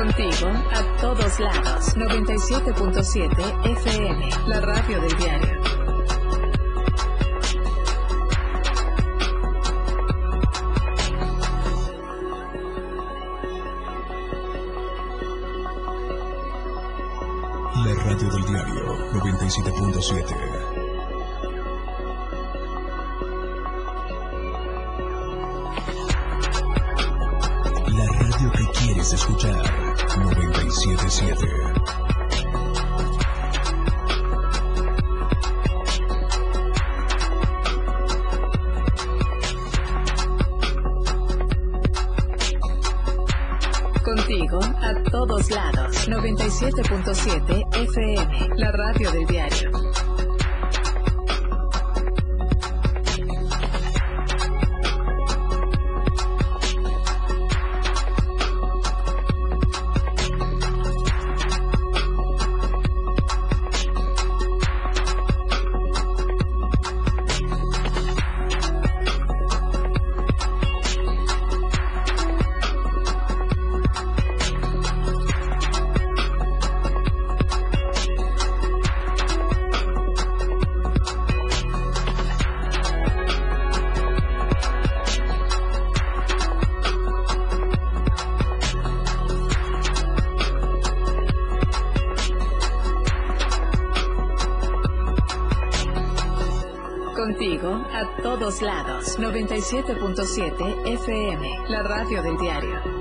Contigo a todos lados. 97.7 FM, la radio del diario. La radio del diario 97.7. 977. Contigo a todos lados. 97.7 FM, la radio del diario. 97.7 FM, la radio del diario.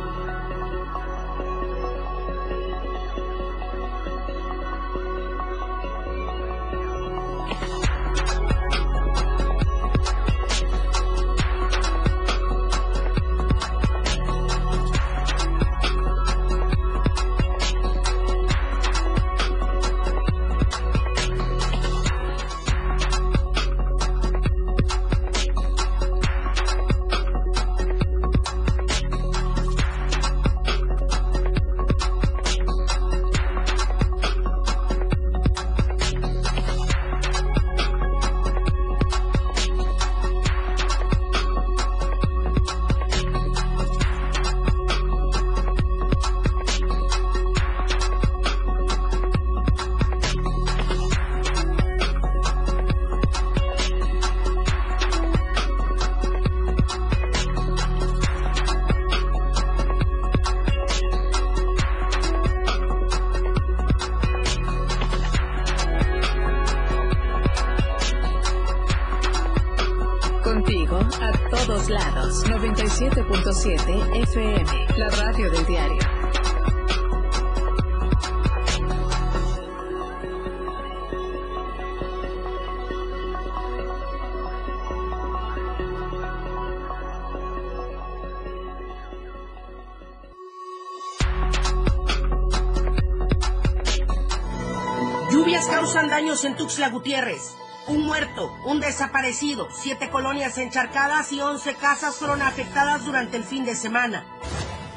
Tuxtla Gutiérrez. Un muerto, un desaparecido, siete colonias encharcadas y once casas fueron afectadas durante el fin de semana.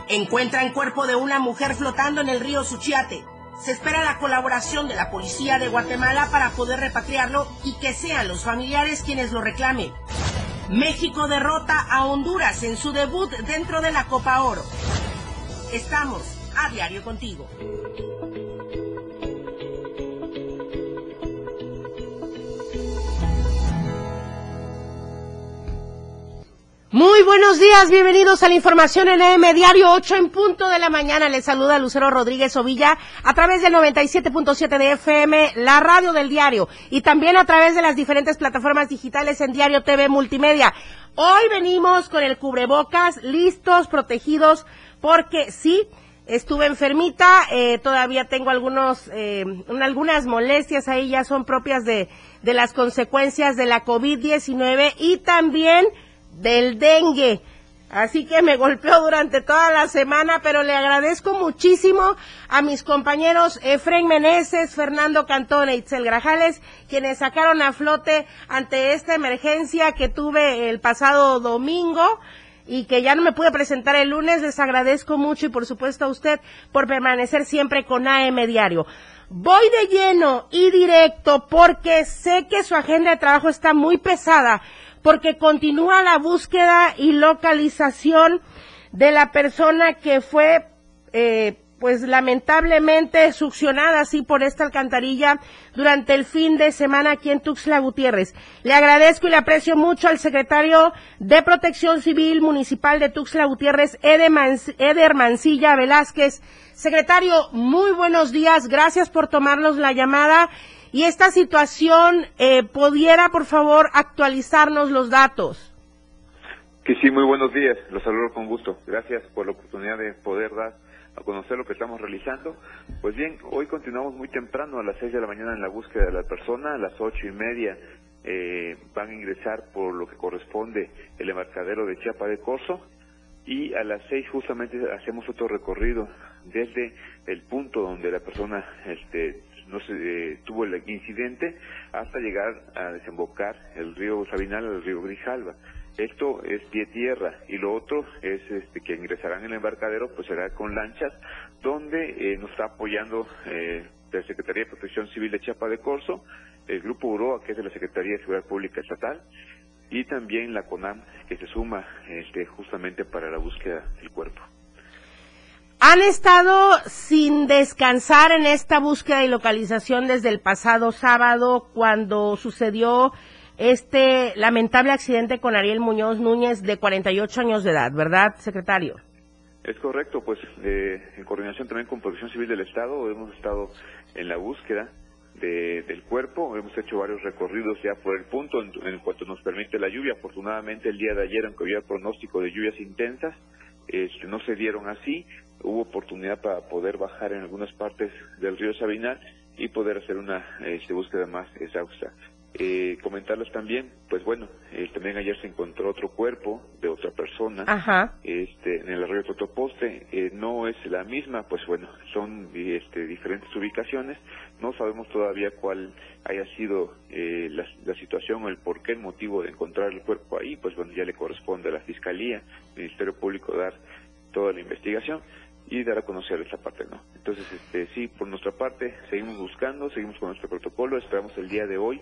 Encuentran cuerpo de una mujer flotando en el río Suchiate. Se espera la colaboración de la policía de Guatemala para poder repatriarlo y que sean los familiares quienes lo reclamen. México derrota a Honduras en su debut dentro de la Copa Oro. Estamos a diario contigo. Muy buenos días, bienvenidos a la información en EM Diario 8 en punto de la mañana. Les saluda Lucero Rodríguez Ovilla a través del 97.7 de FM, la radio del diario, y también a través de las diferentes plataformas digitales en Diario TV Multimedia. Hoy venimos con el cubrebocas, listos, protegidos, porque sí, estuve enfermita, eh, todavía tengo algunos, eh, algunas molestias ahí, ya son propias de, de las consecuencias de la COVID-19 y también del dengue. Así que me golpeó durante toda la semana, pero le agradezco muchísimo a mis compañeros Efren Meneses, Fernando Cantón e Itzel Grajales, quienes sacaron a flote ante esta emergencia que tuve el pasado domingo y que ya no me pude presentar el lunes. Les agradezco mucho y por supuesto a usted por permanecer siempre con AM Diario. Voy de lleno y directo porque sé que su agenda de trabajo está muy pesada porque continúa la búsqueda y localización de la persona que fue eh, pues lamentablemente succionada así por esta alcantarilla durante el fin de semana aquí en Tuxtla Gutiérrez. Le agradezco y le aprecio mucho al secretario de Protección Civil Municipal de Tuxtla Gutiérrez, Eder Mancilla Velázquez. Secretario, muy buenos días, gracias por tomarnos la llamada. Y esta situación, eh, ¿pudiera por favor actualizarnos los datos? Que sí, muy buenos días. Los saludo con gusto. Gracias por la oportunidad de poder dar a conocer lo que estamos realizando. Pues bien, hoy continuamos muy temprano a las seis de la mañana en la búsqueda de la persona. A las ocho y media eh, van a ingresar por lo que corresponde el embarcadero de Chiapa de Corso y a las seis justamente hacemos otro recorrido desde el punto donde la persona este, no se eh, tuvo el incidente hasta llegar a desembocar el río Sabinal al río Grijalva. Esto es pie tierra y lo otro es este, que ingresarán en el embarcadero, pues será con lanchas, donde eh, nos está apoyando eh, la Secretaría de Protección Civil de Chiapa de Corso, el Grupo UROA, que es de la Secretaría de Seguridad Pública Estatal, y también la CONAM, que se suma este, justamente para la búsqueda del cuerpo. Han estado sin descansar en esta búsqueda y localización desde el pasado sábado, cuando sucedió este lamentable accidente con Ariel Muñoz Núñez de 48 años de edad, ¿verdad, secretario? Es correcto, pues eh, en coordinación también con Protección Civil del Estado hemos estado en la búsqueda del cuerpo, hemos hecho varios recorridos ya por el punto en, cuanto nos permite la lluvia. Afortunadamente el día de ayer, aunque había pronóstico de lluvias intensas, este, no se dieron así, hubo oportunidad para poder bajar en algunas partes del río Sabinal y poder hacer una este, búsqueda más exhausta. Eh, comentarles también, pues bueno, eh, también ayer se encontró otro cuerpo de otra persona este en el arroyo Totoposte, eh, no es la misma, pues bueno, son este, diferentes ubicaciones, no sabemos todavía cuál haya sido eh, la, la, situación o el por qué, el motivo de encontrar el cuerpo ahí, pues bueno, ya le corresponde a la Fiscalía, Ministerio Público dar toda la investigación y dar a conocer esa parte, ¿no? Entonces, este, sí, por nuestra parte, seguimos buscando, seguimos con nuestro protocolo, esperamos el día de hoy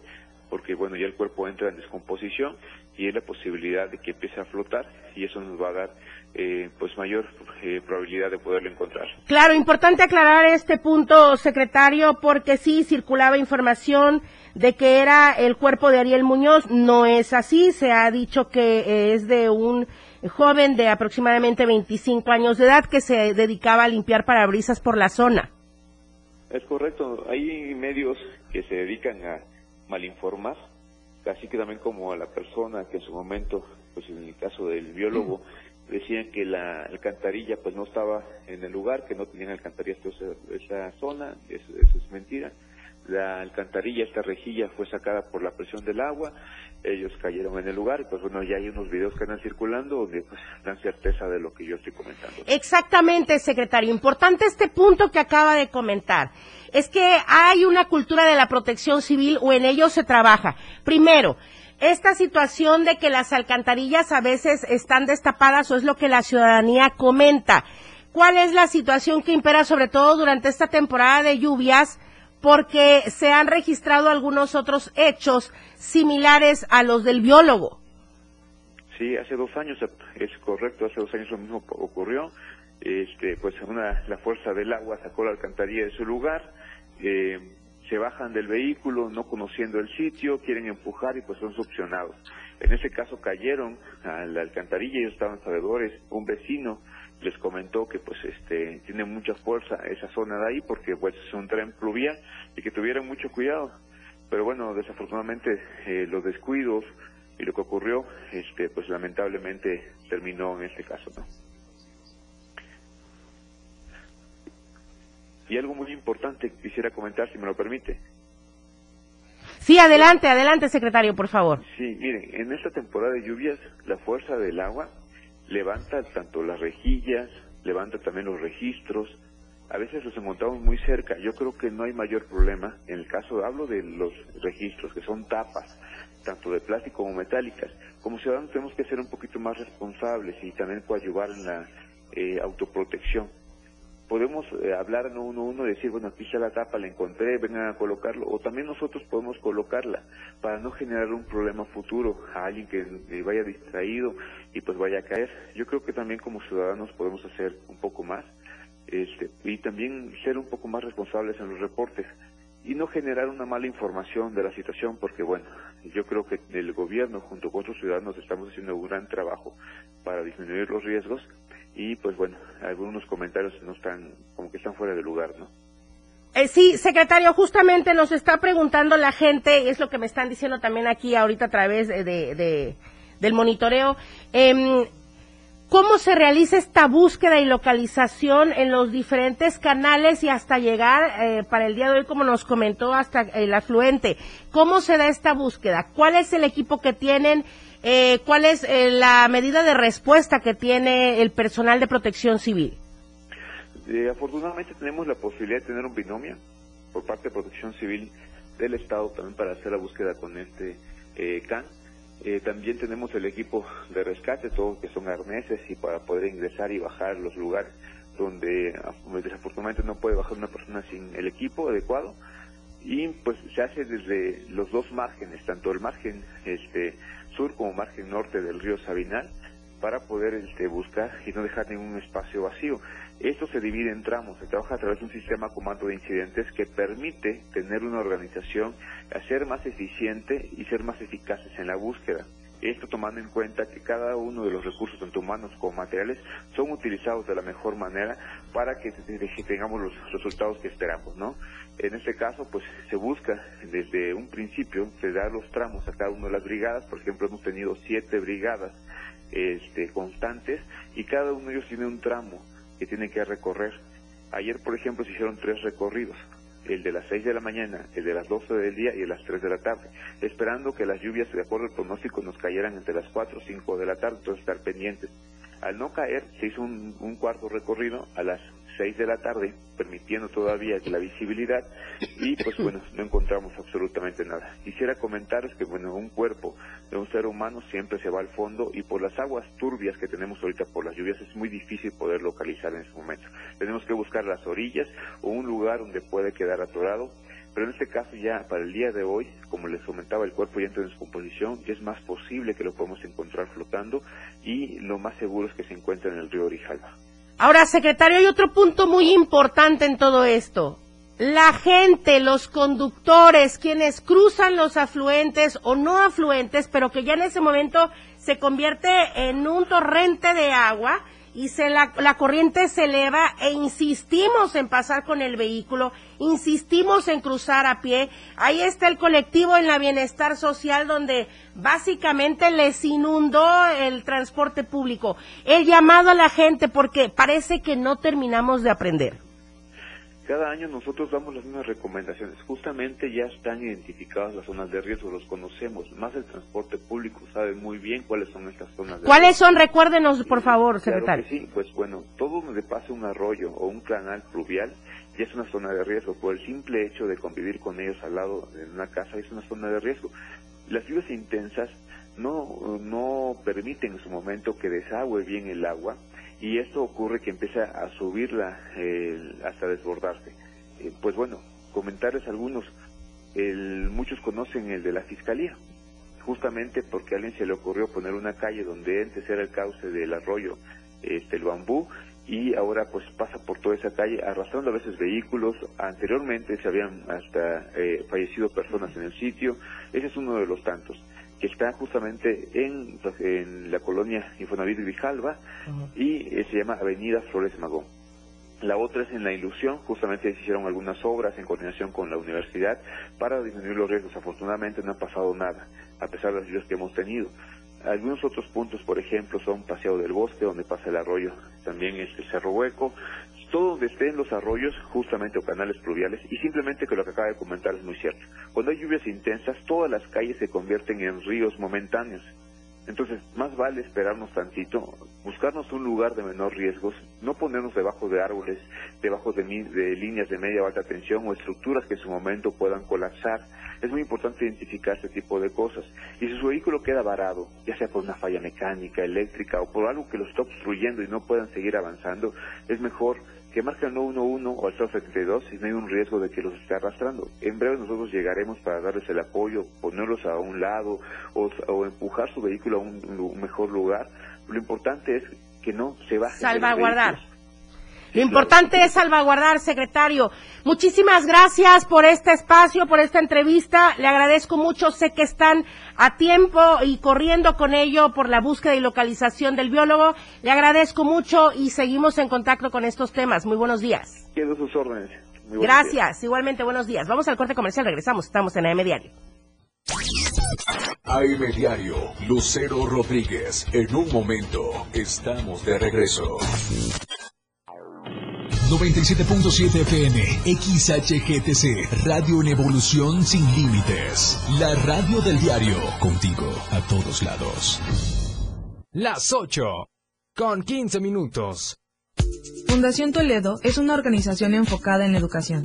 porque bueno, ya el cuerpo entra en descomposición y es la posibilidad de que empiece a flotar y eso nos va a dar eh, pues mayor eh, probabilidad de poderlo encontrar. Claro, importante aclarar este punto, secretario, porque sí circulaba información de que era el cuerpo de Ariel Muñoz, no es así, se ha dicho que es de un joven de aproximadamente 25 años de edad que se dedicaba a limpiar parabrisas por la zona. Es correcto, hay medios que se dedican a malinformar, así que también como a la persona que en su momento, pues en el caso del biólogo, decían que la alcantarilla pues no estaba en el lugar, que no tenían alcantarilla esa, esa zona, eso, eso es mentira. La alcantarilla, esta rejilla fue sacada por la presión del agua, ellos cayeron en el lugar, pues bueno, ya hay unos videos que andan circulando donde pues dan certeza de lo que yo estoy comentando. Exactamente, secretario. Importante este punto que acaba de comentar. Es que hay una cultura de la protección civil o en ello se trabaja. Primero, esta situación de que las alcantarillas a veces están destapadas o es lo que la ciudadanía comenta. ¿Cuál es la situación que impera sobre todo durante esta temporada de lluvias? Porque se han registrado algunos otros hechos similares a los del biólogo. Sí, hace dos años, es correcto, hace dos años lo mismo ocurrió. Este, pues una, la fuerza del agua sacó la alcantarilla de su lugar, eh, se bajan del vehículo no conociendo el sitio, quieren empujar y pues son succionados. En ese caso cayeron a la alcantarilla, ellos estaban sabedores, un vecino les comentó que pues este tiene mucha fuerza esa zona de ahí porque pues es un tren pluvial y que tuvieran mucho cuidado. Pero bueno desafortunadamente eh, los descuidos y lo que ocurrió este pues lamentablemente terminó en este caso no y algo muy importante quisiera comentar si me lo permite. Sí, adelante, adelante, secretario, por favor. Sí, miren, en esta temporada de lluvias, la fuerza del agua levanta tanto las rejillas, levanta también los registros. A veces los encontramos muy cerca. Yo creo que no hay mayor problema. En el caso, hablo de los registros, que son tapas, tanto de plástico como metálicas. Como ciudadanos tenemos que ser un poquito más responsables y también coadyuvar en la eh, autoprotección podemos eh, hablar uno a uno y decir, bueno, aquí está la tapa, la encontré, vengan a colocarlo, o también nosotros podemos colocarla para no generar un problema futuro a alguien que vaya distraído y pues vaya a caer. Yo creo que también como ciudadanos podemos hacer un poco más. este, y también ser un poco más responsables en los reportes y no generar una mala información de la situación, porque bueno, yo creo que el gobierno junto con otros ciudadanos estamos haciendo un gran trabajo para disminuir los riesgos y pues bueno, algunos comentarios no están, como que están fuera de lugar, ¿no? Eh, sí, secretario, justamente nos está preguntando la gente, es lo que me están diciendo también aquí ahorita a través de, de del monitoreo, eh, cómo se realiza esta búsqueda y localización en los diferentes canales y hasta llegar eh, para el día de hoy, como nos comentó, hasta el afluente. ¿Cómo se da esta búsqueda? ¿Cuál es el equipo que tienen? Eh, ¿Cuál es eh, la medida de respuesta que tiene el personal de protección civil? afortunadamente tenemos la posibilidad de tener un binomio por parte de protección civil del Estado también para hacer la búsqueda con este CAN eh, también tenemos el equipo de rescate, todo que son arneses y para poder ingresar y bajar los lugares donde desafortunadamente no puede bajar una persona sin el equipo adecuado y pues se hace desde los dos márgenes, tanto el margen este sur como margen norte del río Sabinal para poder este, buscar y no dejar ningún espacio vacío. Esto se divide en tramos, se trabaja a través de un sistema comando de incidentes que permite tener una organización, ser más eficiente y ser más eficaces en la búsqueda. Esto tomando en cuenta que cada uno de los recursos, tanto humanos como materiales, son utilizados de la mejor manera para que tengamos los resultados que esperamos, ¿no? En este caso, pues se busca desde un principio, se da los tramos a cada una de las brigadas, por ejemplo, hemos tenido siete brigadas este, constantes y cada uno de ellos tiene un tramo que tiene que recorrer. Ayer, por ejemplo, se hicieron tres recorridos, el de las 6 de la mañana, el de las 12 del día y el de las 3 de la tarde, esperando que las lluvias, de acuerdo al pronóstico, nos cayeran entre las 4 o 5 de la tarde, entonces estar pendientes. Al no caer, se hizo un, un cuarto recorrido a las 6 de la tarde, permitiendo todavía la visibilidad y pues bueno, no encontramos absolutamente nada. Quisiera comentaros que bueno, un cuerpo de un ser humano siempre se va al fondo y por las aguas turbias que tenemos ahorita por las lluvias es muy difícil poder localizar en ese momento. Tenemos que buscar las orillas o un lugar donde puede quedar atorado pero en este caso ya para el día de hoy, como les comentaba, el cuerpo ya entra en descomposición, ya es más posible que lo podamos encontrar flotando y lo más seguro es que se encuentre en el río Orijalba. Ahora, secretario, hay otro punto muy importante en todo esto. La gente, los conductores, quienes cruzan los afluentes o no afluentes, pero que ya en ese momento se convierte en un torrente de agua, y se la, la corriente se eleva e insistimos en pasar con el vehículo, insistimos en cruzar a pie. Ahí está el colectivo en la bienestar social donde básicamente les inundó el transporte público. El llamado a la gente porque parece que no terminamos de aprender. Cada año nosotros damos las mismas recomendaciones. Justamente ya están identificadas las zonas de riesgo, los conocemos. Más el transporte público sabe muy bien cuáles son estas zonas de ¿Cuáles son? Recuérdenos, por favor, secretario. sí, pues bueno, todo donde pase un arroyo o un canal pluvial ya es una zona de riesgo. Por el simple hecho de convivir con ellos al lado de una casa es una zona de riesgo. Las lluvias intensas no, no permiten en su momento que desagüe bien el agua y esto ocurre que empieza a subirla hasta desbordarse. Eh, pues bueno, comentarles algunos. El, muchos conocen el de la fiscalía, justamente porque a alguien se le ocurrió poner una calle donde antes era el cauce del arroyo, este, el bambú, y ahora pues pasa por toda esa calle arrastrando a veces vehículos. Anteriormente se habían hasta eh, fallecido personas en el sitio. Ese es uno de los tantos que está justamente en, en la colonia Infonavit de Vijalba y eh, se llama Avenida Flores Magón. La otra es en La Ilusión, justamente se hicieron algunas obras en coordinación con la universidad para disminuir los riesgos. Afortunadamente no ha pasado nada, a pesar de las lluvias que hemos tenido. Algunos otros puntos, por ejemplo, son Paseo del Bosque, donde pasa el arroyo, también es el Cerro Hueco, todo donde estén los arroyos, justamente, o canales pluviales, y simplemente que lo que acaba de comentar es muy cierto. Cuando hay lluvias intensas, todas las calles se convierten en ríos momentáneos. Entonces, más vale esperarnos tantito, buscarnos un lugar de menor riesgos, no ponernos debajo de árboles, debajo de, de líneas de media o alta tensión o estructuras que en su momento puedan colapsar. Es muy importante identificar este tipo de cosas. Y si su vehículo queda varado, ya sea por una falla mecánica, eléctrica o por algo que lo está obstruyendo y no puedan seguir avanzando, es mejor que marque al 911 o al 072 si no hay un riesgo de que los esté arrastrando. En breve nosotros llegaremos para darles el apoyo, ponerlos a un lado o, empujar su vehículo a un, mejor lugar. Lo importante es que no se baje. Salvaguardar. Lo importante es salvaguardar, secretario. Muchísimas gracias por este espacio, por esta entrevista. Le agradezco mucho. Sé que están a tiempo y corriendo con ello por la búsqueda y localización del biólogo. Le agradezco mucho y seguimos en contacto con estos temas. Muy buenos días. Quedo sus órdenes. Gracias. Igualmente, buenos días. Vamos al corte comercial. Regresamos. Estamos en AM Diario. AM Diario, Lucero Rodríguez. En un momento, estamos de regreso. 97.7 FM, XHGTC, Radio en Evolución Sin Límites. La radio del diario, contigo a todos lados. Las 8, con 15 minutos. Fundación Toledo es una organización enfocada en la educación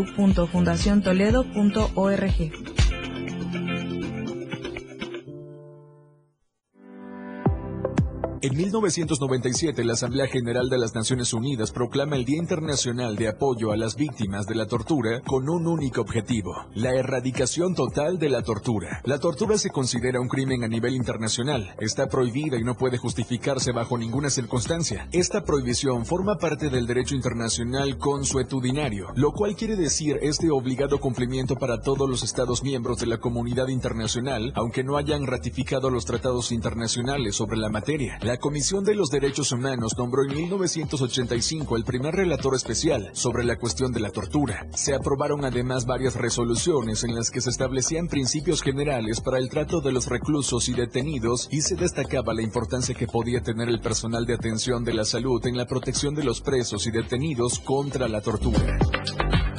www.fundaciontoledo.org. En 1997, la Asamblea General de las Naciones Unidas proclama el Día Internacional de Apoyo a las Víctimas de la Tortura con un único objetivo, la erradicación total de la tortura. La tortura se considera un crimen a nivel internacional, está prohibida y no puede justificarse bajo ninguna circunstancia. Esta prohibición forma parte del derecho internacional consuetudinario, lo cual quiere decir este obligado cumplimiento para todos los Estados miembros de la comunidad internacional, aunque no hayan ratificado los tratados internacionales sobre la materia. Comisión de los Derechos Humanos nombró en 1985 el primer relator especial sobre la cuestión de la tortura. Se aprobaron además varias resoluciones en las que se establecían principios generales para el trato de los reclusos y detenidos y se destacaba la importancia que podía tener el personal de atención de la salud en la protección de los presos y detenidos contra la tortura.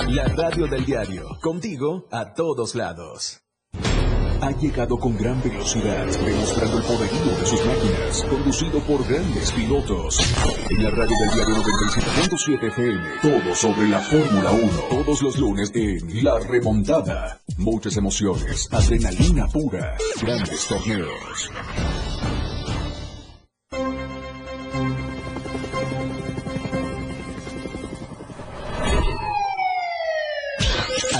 La radio del diario, contigo a todos lados ha llegado con gran velocidad, demostrando el poderío de sus máquinas, conducido por grandes pilotos. En la radio del diario 97.7 FM, todo sobre la Fórmula 1, todos los lunes en La Remontada. Muchas emociones, adrenalina pura, grandes torneos.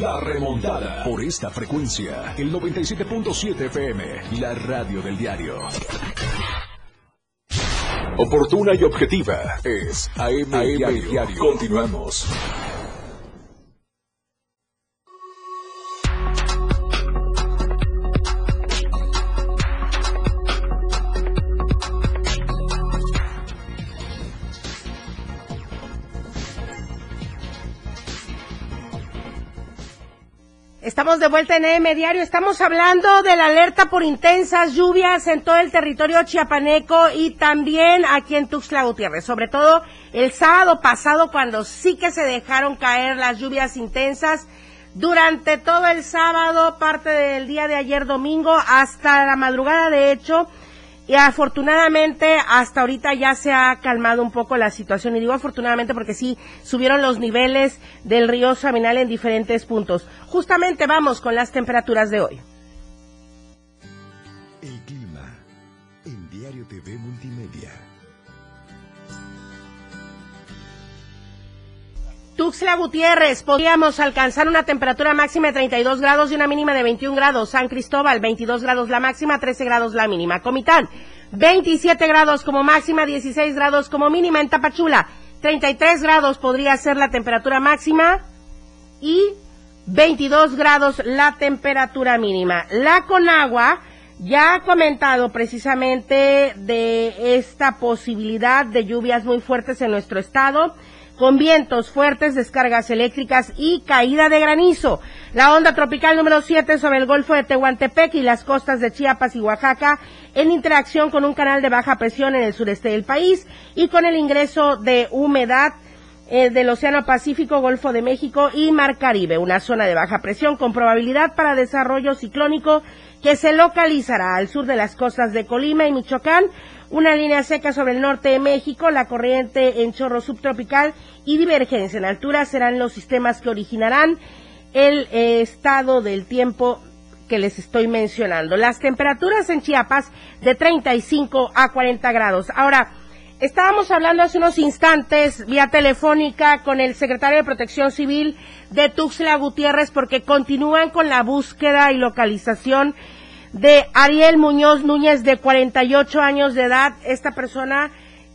La remontada. Por esta frecuencia, el 97.7 FM, la radio del diario. Oportuna y objetiva es AM, diario. Continuamos. De vuelta en EM Diario. Estamos hablando de la alerta por intensas lluvias en todo el territorio chiapaneco y también aquí en Tuxtla Gutiérrez. Sobre todo el sábado pasado cuando sí que se dejaron caer las lluvias intensas. Durante todo el sábado, parte del día de ayer domingo, hasta la madrugada de hecho, y afortunadamente hasta ahorita ya se ha calmado un poco la situación. Y digo afortunadamente porque sí subieron los niveles del río Saminal en diferentes puntos. Justamente vamos con las temperaturas de hoy. Tuxtla Gutiérrez, podríamos alcanzar una temperatura máxima de 32 grados y una mínima de 21 grados. San Cristóbal, 22 grados la máxima, 13 grados la mínima. Comitán, 27 grados como máxima, 16 grados como mínima. En Tapachula, 33 grados podría ser la temperatura máxima y 22 grados la temperatura mínima. La Conagua ya ha comentado precisamente de esta posibilidad de lluvias muy fuertes en nuestro estado con vientos fuertes, descargas eléctricas y caída de granizo. La onda tropical número 7 sobre el Golfo de Tehuantepec y las costas de Chiapas y Oaxaca en interacción con un canal de baja presión en el sureste del país y con el ingreso de humedad eh, del Océano Pacífico, Golfo de México y Mar Caribe, una zona de baja presión con probabilidad para desarrollo ciclónico que se localizará al sur de las costas de Colima y Michoacán, una línea seca sobre el norte de México, la corriente en chorro subtropical y divergencia en altura serán los sistemas que originarán el eh, estado del tiempo que les estoy mencionando. Las temperaturas en Chiapas de 35 a 40 grados. Ahora, estábamos hablando hace unos instantes vía telefónica con el secretario de Protección Civil de Tuxtla Gutiérrez porque continúan con la búsqueda y localización de Ariel Muñoz Núñez de 48 años de edad, esta persona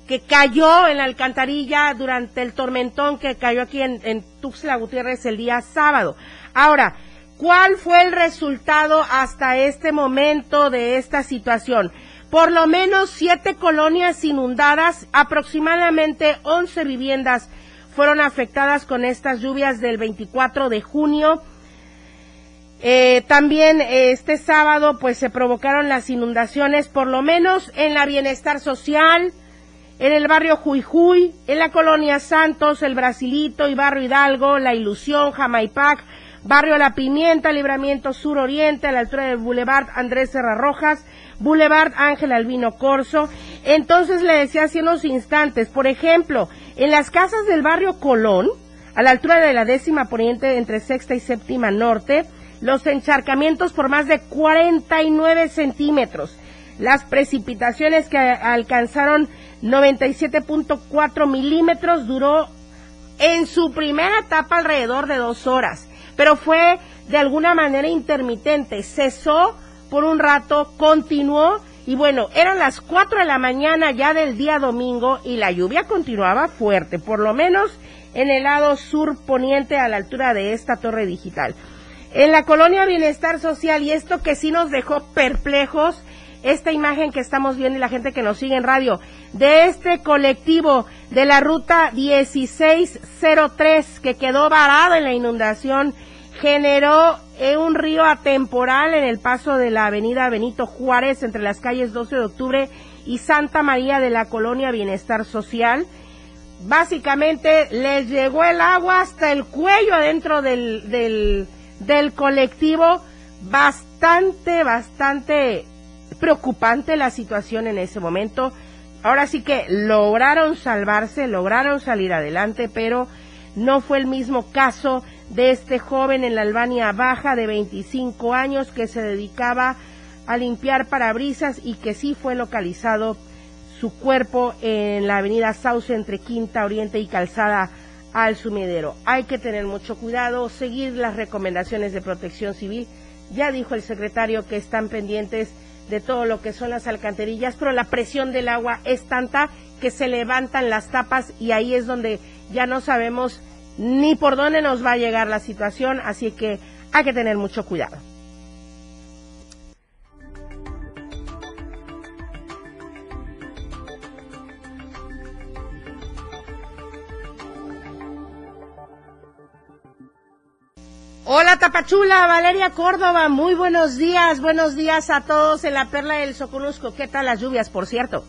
que cayó en la alcantarilla durante el tormentón que cayó aquí en, Tuxtla Gutiérrez el día sábado. Ahora, ¿cuál fue el resultado hasta este momento de esta situación? Por lo menos siete colonias inundadas, aproximadamente 11 viviendas fueron afectadas con estas lluvias del 24 de junio. Eh, también eh, este sábado pues se provocaron las inundaciones, por lo menos en la bienestar social, en el barrio Juijuy, en la colonia Santos, el Brasilito y barrio Hidalgo, La Ilusión, Jamaipac, barrio La Pimienta, Libramiento Sur Oriente, a la altura del Boulevard Andrés Serra Rojas, Boulevard Ángel Albino Corso. Entonces le decía hace unos instantes, por ejemplo, en las casas del barrio Colón, a la altura de la décima poniente entre sexta y séptima norte, los encharcamientos por más de 49 centímetros. Las precipitaciones que alcanzaron 97.4 milímetros duró en su primera etapa alrededor de dos horas, pero fue de alguna manera intermitente, cesó por un rato, continuó y bueno, eran las 4 de la mañana ya del día domingo y la lluvia continuaba fuerte, por lo menos en el lado sur poniente a la altura de esta torre digital. En la colonia Bienestar Social, y esto que sí nos dejó perplejos, esta imagen que estamos viendo y la gente que nos sigue en radio, de este colectivo de la ruta 1603 que quedó varado en la inundación, generó un río atemporal en el paso de la avenida Benito Juárez entre las calles 12 de octubre y Santa María de la colonia Bienestar Social. Básicamente les llegó el agua hasta el cuello adentro del, del colectivo. Bastante, bastante preocupante la situación en ese momento. Ahora sí que lograron salvarse, lograron salir adelante, pero no fue el mismo caso de este joven en la Albania Baja de 25 años que se dedicaba a limpiar parabrisas y que sí fue localizado su cuerpo en la avenida Sauce entre Quinta Oriente y Calzada al Sumidero. Hay que tener mucho cuidado, seguir las recomendaciones de protección civil. Ya dijo el secretario que están pendientes de todo lo que son las alcantarillas, pero la presión del agua es tanta que se levantan las tapas y ahí es donde ya no sabemos ni por dónde nos va a llegar la situación, así que hay que tener mucho cuidado. Hola Tapachula, Valeria Córdoba, muy buenos días, buenos días a todos en la Perla del Soconusco. ¿Qué tal las lluvias, por cierto?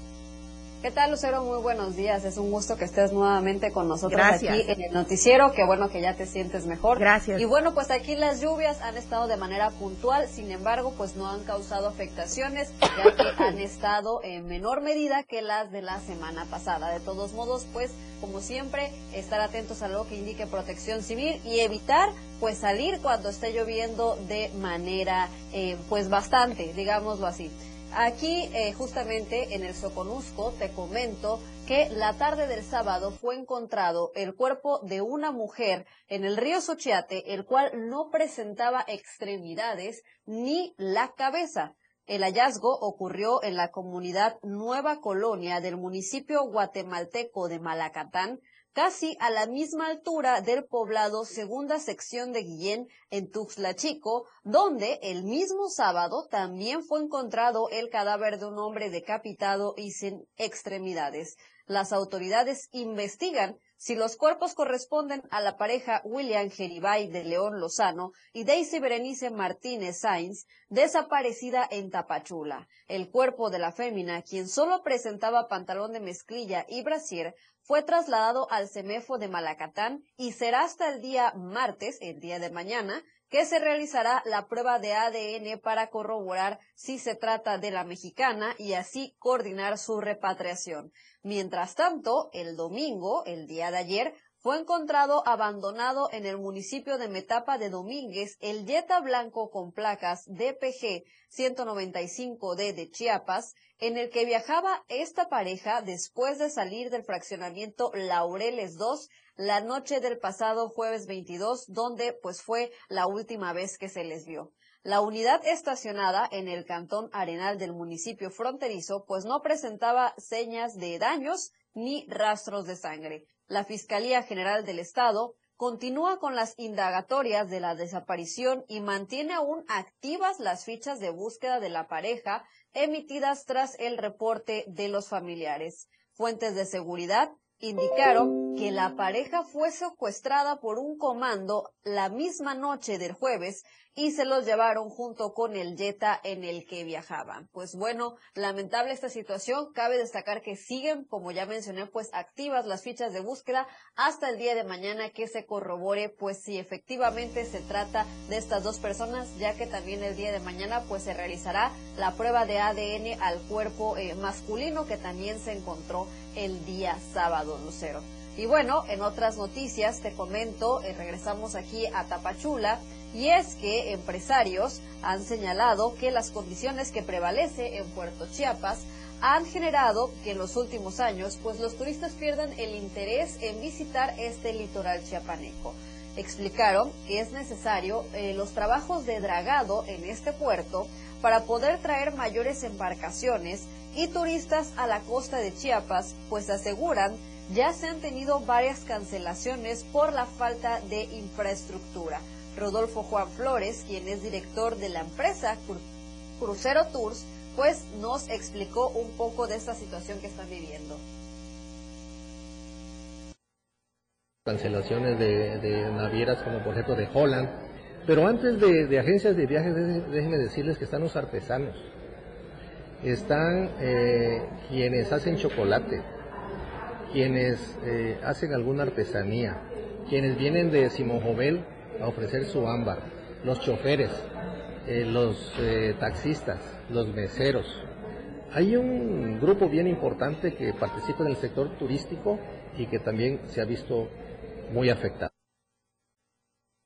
¿Qué tal, Lucero? Muy buenos días. Es un gusto que estés nuevamente con nosotros aquí en el noticiero. Qué bueno que ya te sientes mejor. Gracias. Y bueno, pues aquí las lluvias han estado de manera puntual, sin embargo, pues no han causado afectaciones, ya que han estado en menor medida que las de la semana pasada. De todos modos, pues, como siempre, estar atentos a lo que indique protección civil y evitar, pues, salir cuando esté lloviendo de manera, eh, pues, bastante, digámoslo así. Aquí, eh, justamente en el Soconusco, te comento que la tarde del sábado fue encontrado el cuerpo de una mujer en el río Sochiate, el cual no presentaba extremidades ni la cabeza. El hallazgo ocurrió en la comunidad Nueva Colonia del municipio guatemalteco de Malacatán, casi a la misma altura del poblado segunda sección de Guillén en Tuxtla Chico, donde el mismo sábado también fue encontrado el cadáver de un hombre decapitado y sin extremidades. Las autoridades investigan si los cuerpos corresponden a la pareja William Geribay de León Lozano y Daisy Berenice Martínez Sainz, desaparecida en Tapachula. El cuerpo de la fémina, quien solo presentaba pantalón de mezclilla y brasier, fue trasladado al CEMEFO de Malacatán y será hasta el día martes, el día de mañana, que se realizará la prueba de ADN para corroborar si se trata de la mexicana y así coordinar su repatriación. Mientras tanto, el domingo, el día de ayer, fue encontrado abandonado en el municipio de Metapa de Domínguez el Jetta blanco con placas DPG 195D de Chiapas, en el que viajaba esta pareja después de salir del fraccionamiento Laureles 2 la noche del pasado jueves 22, donde pues fue la última vez que se les vio. La unidad estacionada en el cantón Arenal del municipio fronterizo pues no presentaba señas de daños ni rastros de sangre. La Fiscalía General del Estado continúa con las indagatorias de la desaparición y mantiene aún activas las fichas de búsqueda de la pareja emitidas tras el reporte de los familiares. Fuentes de seguridad indicaron que la pareja fue secuestrada por un comando la misma noche del jueves y se los llevaron junto con el Jetta en el que viajaban. Pues bueno, lamentable esta situación. Cabe destacar que siguen, como ya mencioné, pues activas las fichas de búsqueda hasta el día de mañana que se corrobore, pues si efectivamente se trata de estas dos personas, ya que también el día de mañana pues se realizará la prueba de ADN al cuerpo eh, masculino que también se encontró el día sábado, Lucero. Y bueno, en otras noticias te comento, eh, regresamos aquí a Tapachula, y es que empresarios han señalado que las condiciones que prevalece en Puerto Chiapas han generado que en los últimos años pues los turistas pierdan el interés en visitar este litoral chiapaneco. Explicaron que es necesario eh, los trabajos de dragado en este puerto para poder traer mayores embarcaciones y turistas a la costa de Chiapas, pues aseguran ya se han tenido varias cancelaciones por la falta de infraestructura. Rodolfo Juan Flores, quien es director de la empresa Crucero Tours, pues nos explicó un poco de esta situación que están viviendo. Cancelaciones de, navieras como por ejemplo de Holland, pero antes de, agencias de viajes, déjenme decirles que están los artesanos, están eh, quienes hacen chocolate, quienes eh, hacen alguna artesanía, quienes vienen de Simón Jovel a ofrecer su ámbar, los choferes, eh, los eh, taxistas, los meseros. Hay un grupo bien importante que participa en el sector turístico y que también se ha visto muy afectado.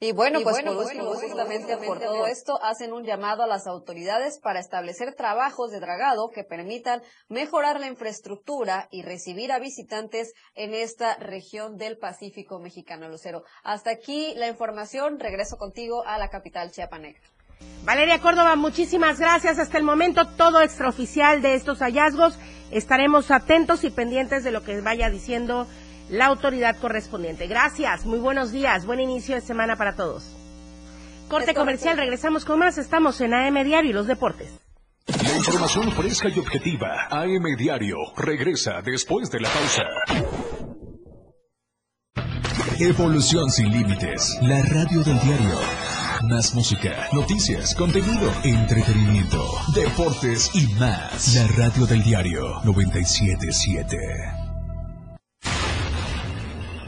Y bueno, pues justamente por todo esto hacen un llamado a las autoridades para establecer trabajos de dragado que permitan mejorar la infraestructura y recibir a visitantes en esta región del Pacífico mexicano, Lucero. Hasta aquí la información. Regreso contigo a la capital chiapaneca. Valeria Córdoba, muchísimas gracias. Hasta el momento todo extraoficial de estos hallazgos. Estaremos atentos y pendientes de lo que vaya diciendo la autoridad correspondiente. Gracias, muy buenos días, buen inicio de semana para todos. Corte comercial, regresamos con más, estamos en AM Diario y los deportes. La información fresca y objetiva, AM Diario, regresa después de la pausa. Evolución sin límites, la radio del diario. Más música, noticias, contenido, entretenimiento, deportes y más. La radio del diario 977.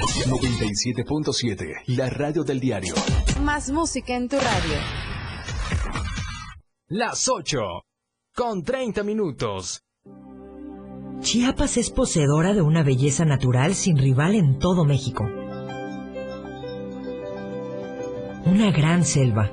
97.7, la radio del diario. Más música en tu radio. Las 8. Con 30 minutos. Chiapas es poseedora de una belleza natural sin rival en todo México. Una gran selva,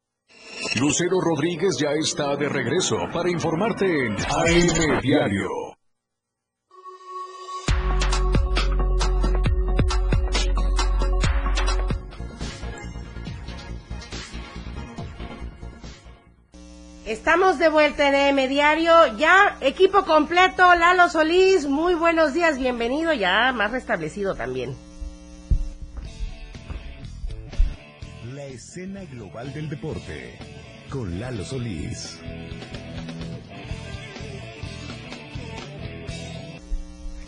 Lucero Rodríguez ya está de regreso para informarte en AM Diario. Estamos de vuelta en AM Diario, ya equipo completo, Lalo Solís, muy buenos días, bienvenido, ya más restablecido también. Escena global del deporte con Lalo Solís.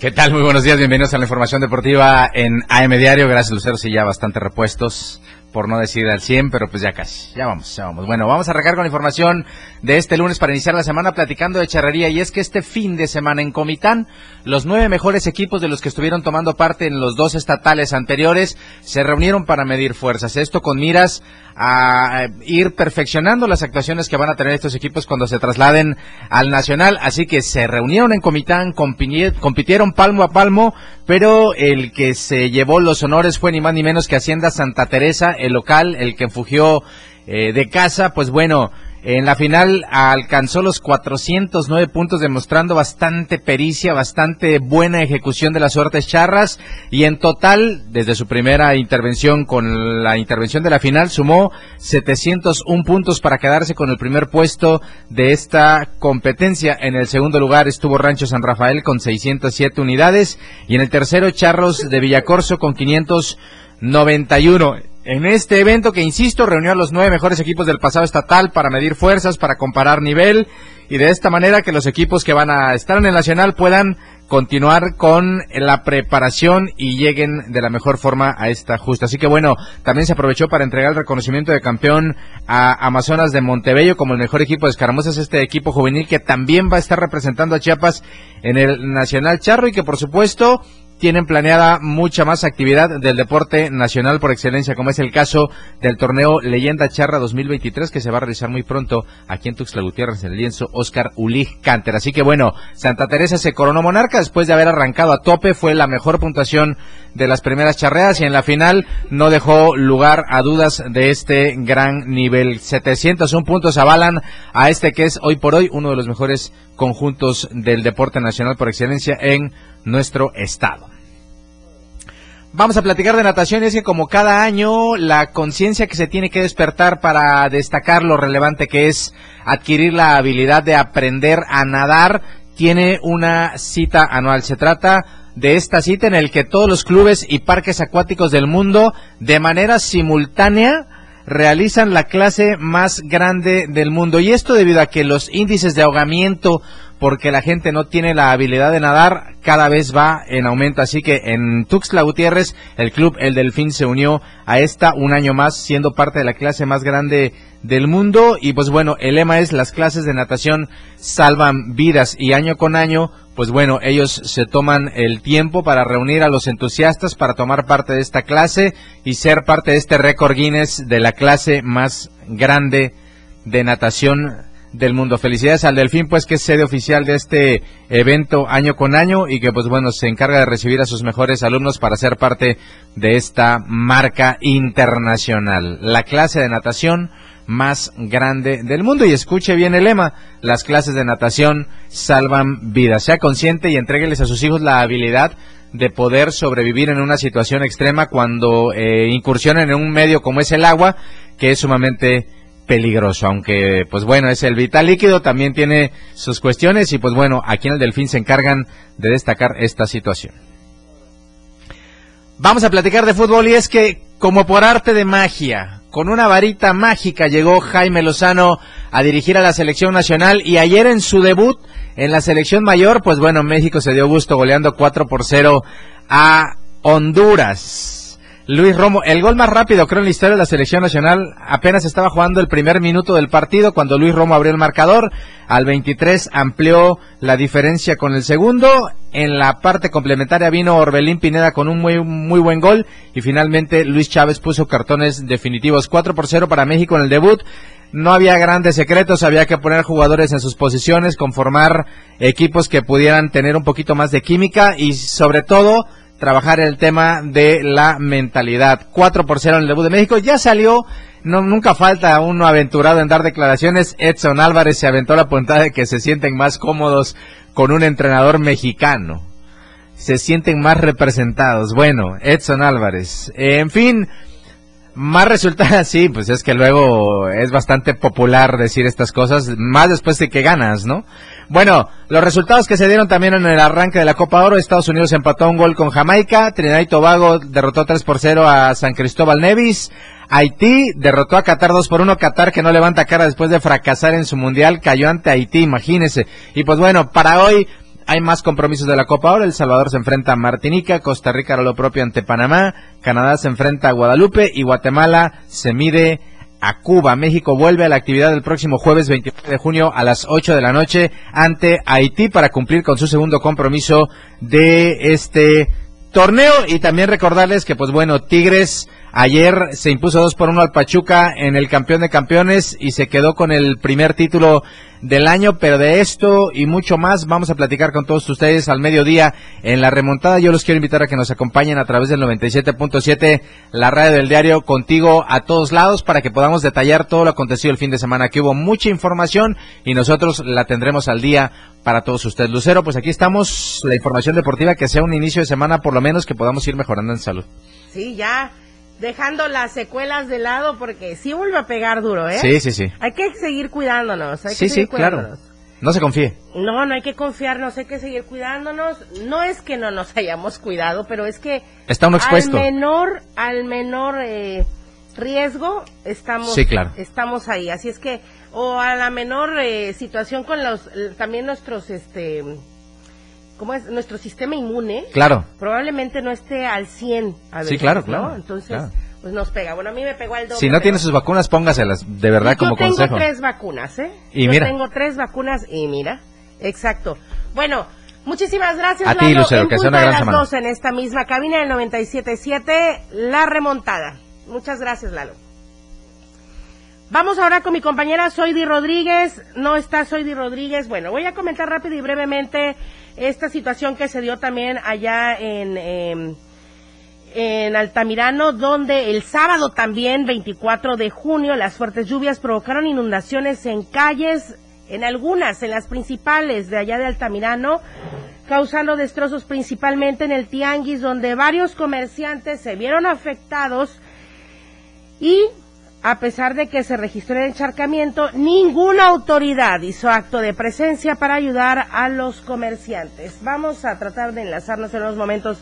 ¿Qué tal? Muy buenos días, bienvenidos a la información deportiva en AM Diario. Gracias, Lucero, sí, ya bastante repuestos, por no decir al 100, pero pues ya casi, ya vamos, ya vamos. Bueno, vamos a arrancar con la información de este lunes para iniciar la semana platicando de charrería y es que este fin de semana en Comitán, los nueve mejores equipos de los que estuvieron tomando parte en los dos estatales anteriores se reunieron para medir fuerzas. Esto con miras a ir perfeccionando las actuaciones que van a tener estos equipos cuando se trasladen al Nacional. Así que se reunieron en Comitán, compitieron palmo a palmo, pero el que se llevó los honores fue ni más ni menos que Hacienda Santa Teresa, el local, el que fugió eh, de casa. Pues bueno, en la final alcanzó los 409 puntos demostrando bastante pericia, bastante buena ejecución de las suertes charras y en total, desde su primera intervención con la intervención de la final, sumó 701 puntos para quedarse con el primer puesto de esta competencia. En el segundo lugar estuvo Rancho San Rafael con 607 unidades y en el tercero Charros de Villacorso con 591 en este evento que, insisto, reunió a los nueve mejores equipos del pasado estatal para medir fuerzas, para comparar nivel y de esta manera que los equipos que van a estar en el Nacional puedan continuar con la preparación y lleguen de la mejor forma a esta justa. Así que bueno, también se aprovechó para entregar el reconocimiento de campeón a Amazonas de Montebello como el mejor equipo de escaramuzas, este equipo juvenil que también va a estar representando a Chiapas en el Nacional Charro y que por supuesto tienen planeada mucha más actividad del deporte nacional por excelencia, como es el caso del torneo Leyenda Charra 2023, que se va a realizar muy pronto aquí en Tuxtla Gutiérrez, en el lienzo Oscar Ulig Canter. Así que bueno, Santa Teresa se coronó monarca después de haber arrancado a tope, fue la mejor puntuación de las primeras charreas y en la final no dejó lugar a dudas de este gran nivel. 701 puntos avalan a este que es hoy por hoy uno de los mejores conjuntos del deporte nacional por excelencia en nuestro estado. Vamos a platicar de natación y es que como cada año la conciencia que se tiene que despertar para destacar lo relevante que es adquirir la habilidad de aprender a nadar tiene una cita anual. Se trata de esta cita en el que todos los clubes y parques acuáticos del mundo de manera simultánea realizan la clase más grande del mundo. Y esto debido a que los índices de ahogamiento porque la gente no tiene la habilidad de nadar, cada vez va en aumento. Así que en Tuxtla Gutiérrez, el club El Delfín se unió a esta un año más, siendo parte de la clase más grande del mundo. Y pues bueno, el lema es las clases de natación salvan vidas y año con año pues bueno, ellos se toman el tiempo para reunir a los entusiastas para tomar parte de esta clase y ser parte de este récord Guinness de la clase más grande de natación del mundo. Felicidades al Delfín, pues que es sede oficial de este evento año con año y que pues bueno, se encarga de recibir a sus mejores alumnos para ser parte de esta marca internacional. La clase de natación más grande del mundo. Y escuche bien el lema, las clases de natación salvan vidas. Sea consciente y entrégueles a sus hijos la habilidad de poder sobrevivir en una situación extrema cuando eh, incursionen en un medio como es el agua, que es sumamente peligroso, aunque pues bueno, es el vital líquido, también tiene sus cuestiones y pues bueno, aquí en el Delfín se encargan de destacar esta situación. Vamos a platicar de fútbol y es que como por arte de magia, con una varita mágica llegó Jaime Lozano a dirigir a la selección nacional y ayer en su debut en la selección mayor, pues bueno, México se dio gusto goleando 4 por 0 a Honduras. Luis Romo, el gol más rápido creo en la historia de la selección nacional, apenas estaba jugando el primer minuto del partido cuando Luis Romo abrió el marcador, al 23 amplió la diferencia con el segundo, en la parte complementaria vino Orbelín Pineda con un muy, muy buen gol. Y finalmente Luis Chávez puso cartones definitivos. 4 por 0 para México en el debut. No había grandes secretos, había que poner jugadores en sus posiciones, conformar equipos que pudieran tener un poquito más de química y sobre todo trabajar el tema de la mentalidad. 4 por 0 en el debut de México. Ya salió, no, nunca falta uno aventurado en dar declaraciones. Edson Álvarez se aventó la puntada de que se sienten más cómodos con un entrenador mexicano. Se sienten más representados. Bueno, Edson Álvarez. En fin, más resulta sí, pues es que luego es bastante popular decir estas cosas, más después de que ganas, ¿no? Bueno, los resultados que se dieron también en el arranque de la Copa Oro, Estados Unidos empató un gol con Jamaica, Trinidad y Tobago derrotó 3 por 0 a San Cristóbal Nevis, Haití derrotó a Qatar 2 por 1, Qatar que no levanta cara después de fracasar en su mundial, cayó ante Haití, imagínese. Y pues bueno, para hoy hay más compromisos de la Copa Oro. El Salvador se enfrenta a Martinica, Costa Rica hará lo propio ante Panamá, Canadá se enfrenta a Guadalupe y Guatemala se mide a Cuba. México vuelve a la actividad el próximo jueves 29 de junio a las 8 de la noche ante Haití para cumplir con su segundo compromiso de este torneo y también recordarles que pues bueno, Tigres ayer se impuso 2 por 1 al Pachuca en el campeón de campeones y se quedó con el primer título del año, pero de esto y mucho más vamos a platicar con todos ustedes al mediodía en la remontada. Yo los quiero invitar a que nos acompañen a través del 97.7, la radio del diario, contigo a todos lados para que podamos detallar todo lo acontecido el fin de semana, que hubo mucha información y nosotros la tendremos al día para todos ustedes. Lucero, pues aquí estamos, la información deportiva, que sea un inicio de semana por lo menos que podamos ir mejorando en salud. Sí, ya dejando las secuelas de lado porque sí vuelve a pegar duro, ¿eh? Sí, sí, sí. Hay que seguir cuidándonos, hay sí, que seguir sí, claro. No se confíe. No, no hay que confiarnos, hay que seguir cuidándonos. No es que no nos hayamos cuidado, pero es que está uno expuesto. Al menor, al menor eh, riesgo estamos, sí, claro. estamos ahí. Así es que o a la menor eh, situación con los también nuestros este ¿cómo es? Nuestro sistema inmune. Claro. Probablemente no esté al 100. A sí, claro, claro. Entonces, pues nos pega. Bueno, a mí me pegó al doble. Si no tiene sus vacunas, póngaselas, de verdad, como consejo. Yo tengo tres vacunas, ¿eh? Y yo mira. tengo tres vacunas y mira, exacto. Bueno, muchísimas gracias, A ti, Lucero, que sea una gran semana. en esta misma cabina del 97.7, La Remontada. Muchas gracias, Lalo. Vamos ahora con mi compañera Soidi Rodríguez. No está Soidi Rodríguez. Bueno, voy a comentar rápido y brevemente esta situación que se dio también allá en, em, en Altamirano, donde el sábado también, 24 de junio, las fuertes lluvias provocaron inundaciones en calles, en algunas, en las principales de allá de Altamirano. causando destrozos principalmente en el tianguis donde varios comerciantes se vieron afectados y a pesar de que se registró el encharcamiento, ninguna autoridad hizo acto de presencia para ayudar a los comerciantes. Vamos a tratar de enlazarnos en unos momentos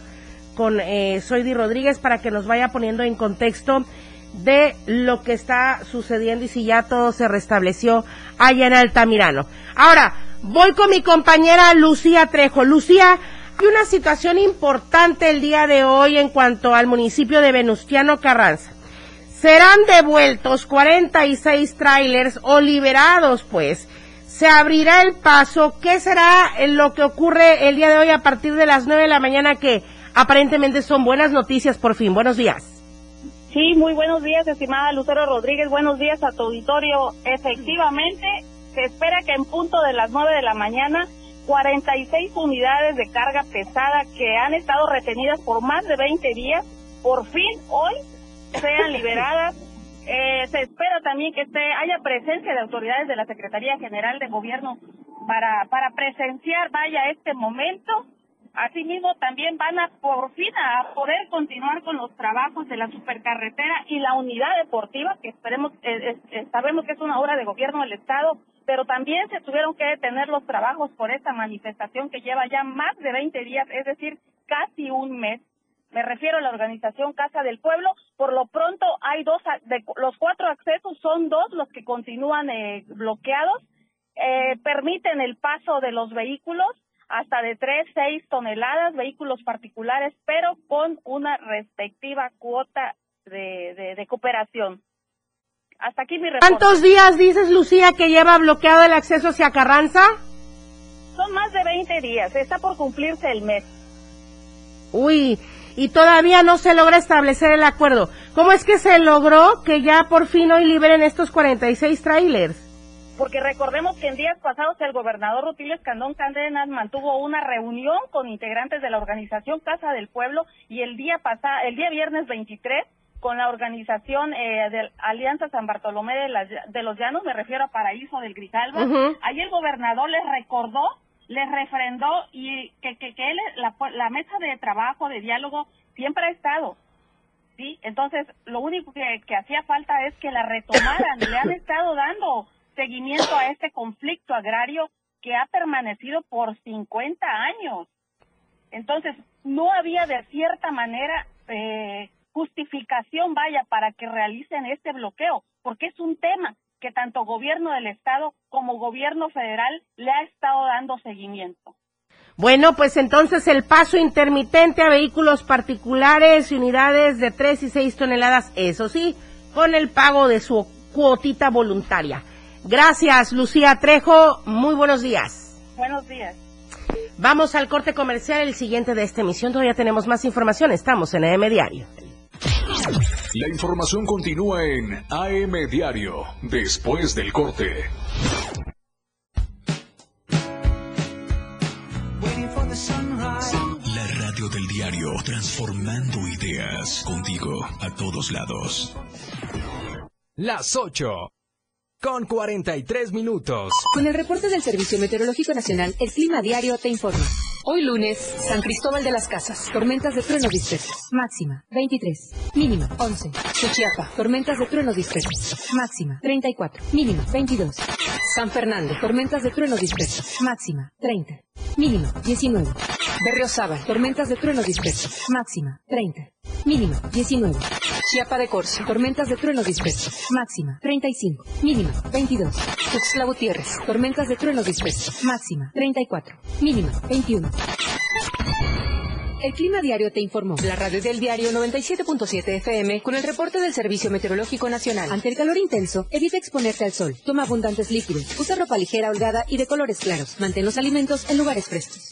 con eh, Soidi Rodríguez para que nos vaya poniendo en contexto de lo que está sucediendo y si ya todo se restableció allá en Altamirano. Ahora, voy con mi compañera Lucía Trejo. Lucía, hay una situación importante el día de hoy en cuanto al municipio de Venustiano Carranza. Serán devueltos 46 trailers o liberados, pues. Se abrirá el paso. ¿Qué será lo que ocurre el día de hoy a partir de las 9 de la mañana que aparentemente son buenas noticias por fin? Buenos días. Sí, muy buenos días, estimada Lucero Rodríguez. Buenos días a tu auditorio. Efectivamente, se espera que en punto de las 9 de la mañana, 46 unidades de carga pesada que han estado retenidas por más de 20 días, por fin hoy sean liberadas. Eh, se espera también que esté, haya presencia de autoridades de la Secretaría General de Gobierno para, para presenciar, vaya, este momento Asimismo, también van a por fin a poder continuar con los trabajos de la supercarretera y la unidad deportiva, que esperemos, eh, eh, sabemos que es una obra de gobierno del Estado, pero también se tuvieron que detener los trabajos por esta manifestación que lleva ya más de 20 días, es decir, casi un mes. Me refiero a la organización Casa del Pueblo. Por lo pronto hay dos, de los cuatro accesos son dos los que continúan eh, bloqueados. Eh, permiten el paso de los vehículos hasta de 3, 6 toneladas, vehículos particulares, pero con una respectiva cuota de, de, cooperación. Hasta aquí mi reporte. ¿Cuántos días dices, Lucía, que lleva bloqueado el acceso hacia Carranza? Son más de 20 días, está por cumplirse el mes. Uy, y todavía no se logra establecer el acuerdo. ¿Cómo es que se logró que ya por fin hoy liberen estos 46 trailers? porque recordemos que en días pasados el gobernador Rutilio Escandón Cárdenas mantuvo una reunión con integrantes de la organización Casa del Pueblo y el día pasado, el día viernes 23 con la organización eh, de Alianza San Bartolomé de, los Llanos, me refiero a Paraíso del Grijalva, ahí el gobernador les recordó, les refrendó y que, que, que él, la, la mesa de trabajo, de diálogo, siempre ha estado, ¿sí? Entonces, lo único que, que hacía falta es que la retomaran, le han estado dando seguimiento a este conflicto agrario que ha permanecido por 50 años. Entonces, no había de cierta manera eh, justificación, vaya, para que realicen este bloqueo, porque es un tema que tanto gobierno del Estado como gobierno federal le ha estado dando seguimiento. Bueno, pues entonces el paso intermitente a vehículos particulares y unidades de 3 y 6 toneladas, eso sí, con el pago de su cuotita voluntaria. Gracias, Lucía Trejo. Muy buenos días. Buenos días. Vamos al corte comercial, el siguiente de esta emisión. Todavía tenemos más información. Estamos en AM Diario. La información continúa en AM Diario, después del corte. La radio del diario, transformando ideas contigo a todos lados. Las 8 con 43 minutos. Con el reporte del Servicio Meteorológico Nacional, el clima diario te informa. Hoy lunes, San Cristóbal de las Casas, tormentas de trueno dispersos. Máxima, 23. Mínima, 11. Suchiapa, tormentas de trueno dispersos. Máxima, 34. Mínima, 22. San Fernando, tormentas de trueno dispersos. Máxima, 30. Mínima, 19. Berriozábal, tormentas de trueno dispersos. Máxima, 30. Mínima, 19. Chiapa de Corzo, tormentas de trueno dispersos. Máxima, 35. Mínima, 22. Tuxtla Gutiérrez, tormentas de trueno dispersos. Máxima, 34. Mínima, 21. El Clima Diario te informó. La radio del diario 97.7 FM con el reporte del Servicio Meteorológico Nacional. Ante el calor intenso, evita exponerte al sol. Toma abundantes líquidos. Usa ropa ligera, holgada y de colores claros. Mantén los alimentos en lugares frescos.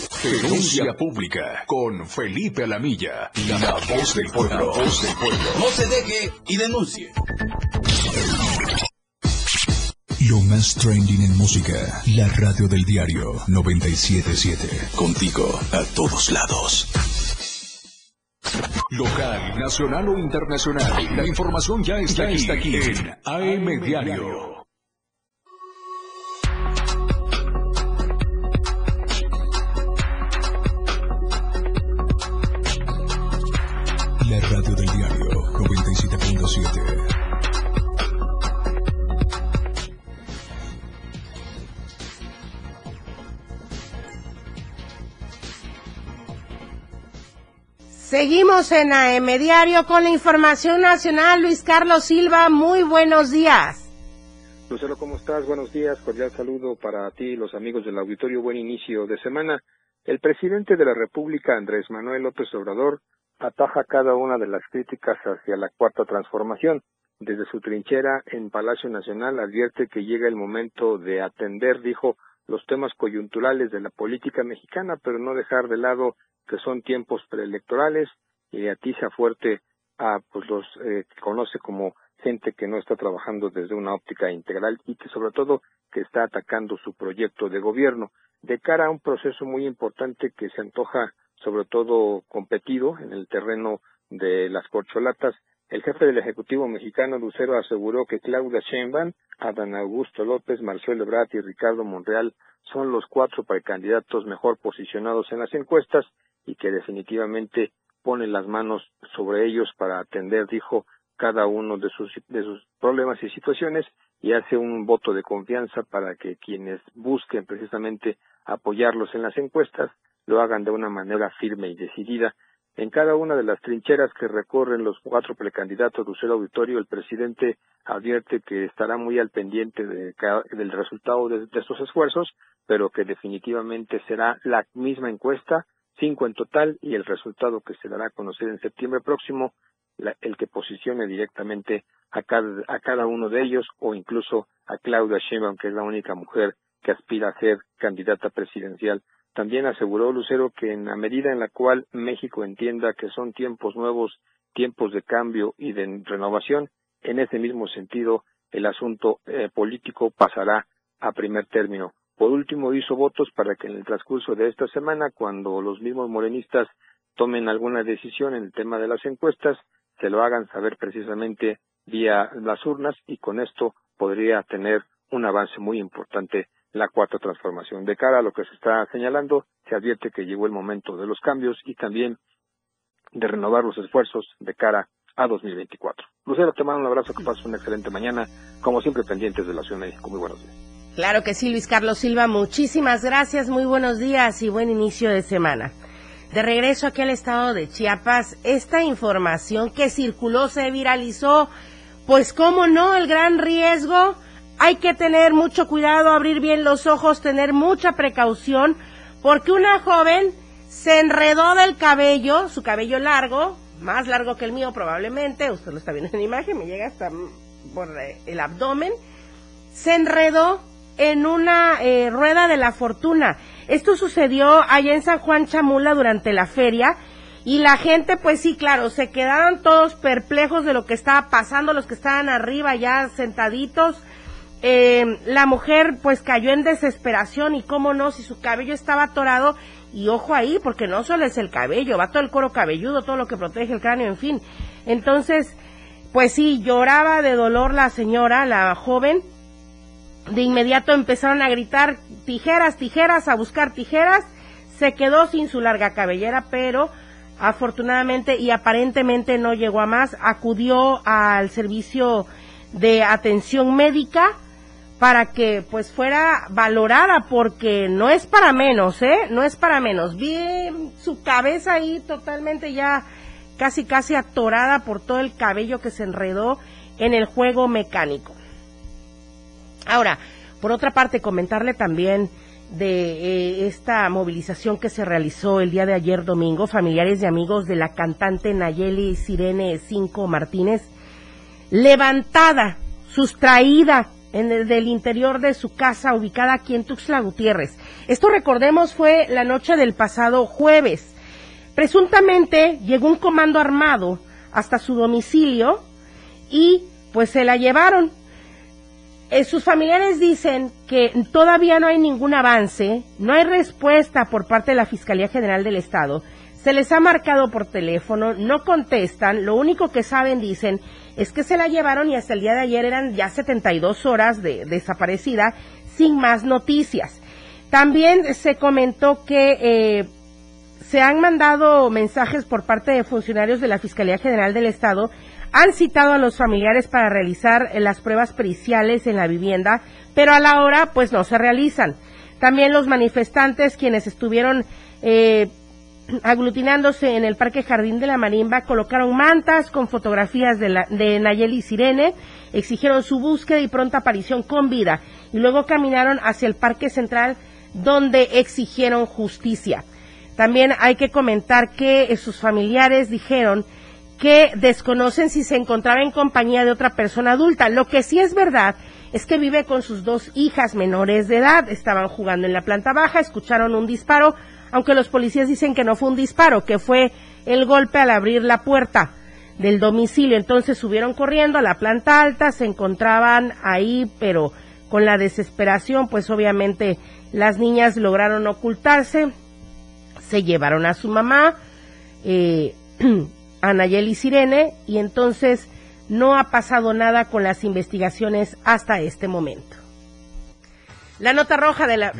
Denuncia pública con Felipe Alamilla, la voz del pueblo. Voz del pueblo. No se deje y denuncie. Lo más trending en música, la radio del diario 977. Contigo a todos lados. Local, nacional o internacional, la información ya está, aquí, está aquí en AM Diario. 97.7. Seguimos en AM Diario con la información nacional. Luis Carlos Silva, muy buenos días. Lucero, ¿cómo estás? Buenos días. Cordial saludo para ti y los amigos del auditorio. Buen inicio de semana. El presidente de la República, Andrés Manuel López Obrador, ataja cada una de las críticas hacia la cuarta transformación. Desde su trinchera en Palacio Nacional advierte que llega el momento de atender, dijo, los temas coyunturales de la política mexicana, pero no dejar de lado que son tiempos preelectorales y atiza fuerte a pues los eh, que conoce como gente que no está trabajando desde una óptica integral y que sobre todo que está atacando su proyecto de gobierno de cara a un proceso muy importante que se antoja sobre todo competido en el terreno de las corcholatas. El jefe del Ejecutivo mexicano Lucero aseguró que Claudia Sheinbaum, Adán Augusto López, Marcelo Ebrard y Ricardo Monreal son los cuatro precandidatos mejor posicionados en las encuestas y que definitivamente pone las manos sobre ellos para atender, dijo, cada uno de sus, de sus problemas y situaciones y hace un voto de confianza para que quienes busquen precisamente apoyarlos en las encuestas lo hagan de una manera firme y decidida. En cada una de las trincheras que recorren los cuatro precandidatos Lucero Auditorio, el presidente advierte que estará muy al pendiente de del resultado de estos esfuerzos, pero que definitivamente será la misma encuesta cinco en total y el resultado que se dará a conocer en septiembre próximo, la, el que posicione directamente a cada, a cada uno de ellos o incluso a Claudia Sheinbaum, que es la única mujer que aspira a ser candidata presidencial. También aseguró Lucero que en la medida en la cual México entienda que son tiempos nuevos, tiempos de cambio y de renovación, en ese mismo sentido el asunto eh, político pasará a primer término. Por último, hizo votos para que en el transcurso de esta semana, cuando los mismos morenistas tomen alguna decisión en el tema de las encuestas, se lo hagan saber precisamente vía las urnas y con esto podría tener un avance muy importante la cuarta transformación. De cara a lo que se está señalando, se advierte que llegó el momento de los cambios y también de renovar los esfuerzos de cara a 2024. Lucero, te mando un abrazo, que pases una excelente mañana, como siempre pendientes de la Ciudad de México. Muy buenos días. Claro que sí, Luis Carlos Silva, muchísimas gracias, muy buenos días y buen inicio de semana. De regreso aquí al estado de Chiapas, esta información que circuló se viralizó, pues cómo no, el gran riesgo, hay que tener mucho cuidado, abrir bien los ojos, tener mucha precaución, porque una joven se enredó del cabello, su cabello largo, más largo que el mío probablemente, usted lo está viendo en la imagen, me llega hasta por el abdomen, se enredó en una eh, rueda de la fortuna. Esto sucedió allá en San Juan Chamula durante la feria y la gente, pues sí, claro, se quedaron todos perplejos de lo que estaba pasando, los que estaban arriba ya sentaditos. Eh, la mujer pues cayó en desesperación y cómo no, si su cabello estaba atorado y ojo ahí, porque no solo es el cabello, va todo el cuero cabelludo, todo lo que protege el cráneo, en fin. Entonces, pues sí, lloraba de dolor la señora, la joven, de inmediato empezaron a gritar tijeras, tijeras, a buscar tijeras. Se quedó sin su larga cabellera, pero afortunadamente y aparentemente no llegó a más. Acudió al servicio de atención médica para que pues fuera valorada porque no es para menos, ¿eh? No es para menos. Vi su cabeza ahí totalmente ya casi casi atorada por todo el cabello que se enredó en el juego mecánico. Ahora, por otra parte, comentarle también de eh, esta movilización que se realizó el día de ayer domingo, familiares y amigos de la cantante Nayeli Sirene Cinco Martínez, levantada, sustraída en el del interior de su casa ubicada aquí en Tuxtla Gutiérrez. Esto recordemos fue la noche del pasado jueves. Presuntamente llegó un comando armado hasta su domicilio y pues se la llevaron. Eh, sus familiares dicen que todavía no hay ningún avance, no hay respuesta por parte de la Fiscalía General del Estado. Se les ha marcado por teléfono, no contestan, lo único que saben, dicen, es que se la llevaron y hasta el día de ayer eran ya 72 horas de desaparecida sin más noticias. También se comentó que eh, se han mandado mensajes por parte de funcionarios de la Fiscalía General del Estado, han citado a los familiares para realizar las pruebas periciales en la vivienda, pero a la hora pues no se realizan. También los manifestantes quienes estuvieron eh, aglutinándose en el Parque Jardín de la Marimba colocaron mantas con fotografías de, la, de Nayeli Sirene, exigieron su búsqueda y pronta aparición con vida y luego caminaron hacia el Parque Central donde exigieron justicia. También hay que comentar que sus familiares dijeron que desconocen si se encontraba en compañía de otra persona adulta. Lo que sí es verdad es que vive con sus dos hijas menores de edad. Estaban jugando en la planta baja, escucharon un disparo, aunque los policías dicen que no fue un disparo, que fue el golpe al abrir la puerta del domicilio. Entonces subieron corriendo a la planta alta, se encontraban ahí, pero con la desesperación, pues obviamente las niñas lograron ocultarse, se llevaron a su mamá, eh, a Nayeli Sirene, y entonces no ha pasado nada con las investigaciones hasta este momento. La nota roja de la...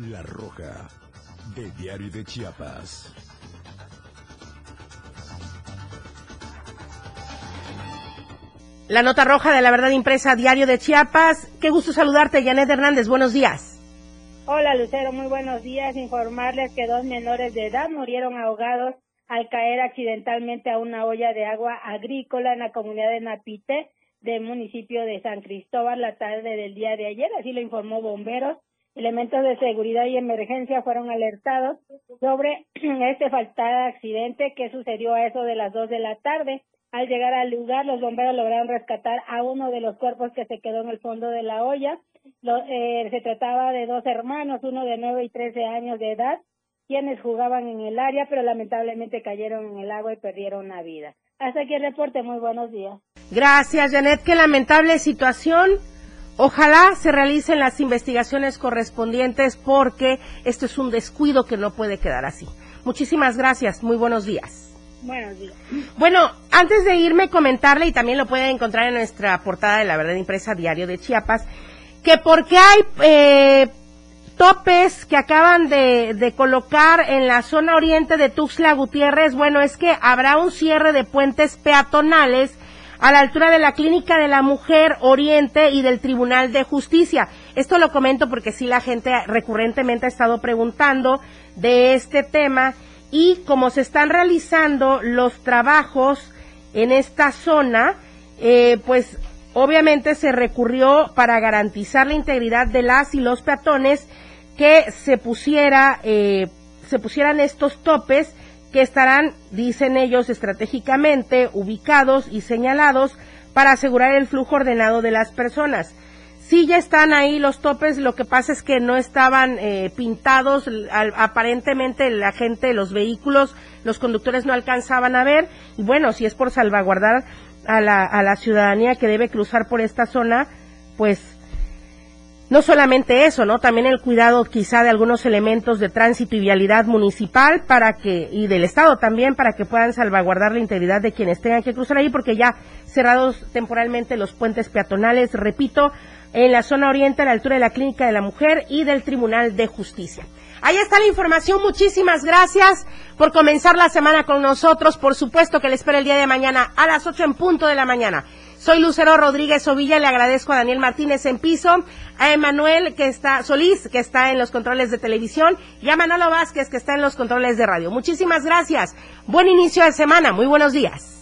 La roja de Diario de Chiapas. La nota roja de la verdad impresa Diario de Chiapas. Qué gusto saludarte, Janet Hernández. Buenos días. Hola Lucero, muy buenos días. Informarles que dos menores de edad murieron ahogados al caer accidentalmente a una olla de agua agrícola en la comunidad de Napite del municipio de San Cristóbal la tarde del día de ayer, así lo informó bomberos. Elementos de seguridad y emergencia fueron alertados sobre este fatal accidente que sucedió a eso de las dos de la tarde. Al llegar al lugar, los bomberos lograron rescatar a uno de los cuerpos que se quedó en el fondo de la olla eh, se trataba de dos hermanos, uno de 9 y 13 años de edad, quienes jugaban en el área, pero lamentablemente cayeron en el agua y perdieron la vida. Hasta aquí el reporte, muy buenos días. Gracias, Janet. Qué lamentable situación. Ojalá se realicen las investigaciones correspondientes porque esto es un descuido que no puede quedar así. Muchísimas gracias. Muy buenos días. Buenos días. Bueno, antes de irme, comentarle, y también lo pueden encontrar en nuestra portada de La Verdad Impresa Diario de Chiapas, que porque hay eh, topes que acaban de, de, colocar en la zona oriente de Tuxtla Gutiérrez, bueno, es que habrá un cierre de puentes peatonales a la altura de la Clínica de la Mujer Oriente y del Tribunal de Justicia. Esto lo comento porque sí la gente recurrentemente ha estado preguntando de este tema y como se están realizando los trabajos en esta zona, eh, pues Obviamente se recurrió para garantizar la integridad de las y los peatones que se pusiera, eh, se pusieran estos topes que estarán, dicen ellos, estratégicamente ubicados y señalados para asegurar el flujo ordenado de las personas. Sí ya están ahí los topes, lo que pasa es que no estaban eh, pintados, aparentemente la gente, los vehículos, los conductores no alcanzaban a ver, y bueno, si es por salvaguardar a la ciudadanía que debe cruzar por esta zona, pues no solamente eso, ¿no? También el cuidado quizá de algunos elementos de tránsito y vialidad municipal para que, y del Estado también, para que puedan salvaguardar la integridad de quienes tengan que cruzar ahí, porque ya cerrados temporalmente los puentes peatonales, repito, en la zona oriente a la altura de la Clínica de la Mujer y del Tribunal de Justicia. Ahí está la información. Muchísimas gracias por comenzar la semana con nosotros. Por supuesto que le espero el día de mañana a las 8 en punto de la mañana. Soy Lucero Rodríguez Ovilla, le agradezco a Daniel Martínez en piso, a Emanuel que está, Solís, que está en los controles de televisión, y a Manolo Vázquez, que está en los controles de radio. Muchísimas gracias. Buen inicio de semana. Muy buenos días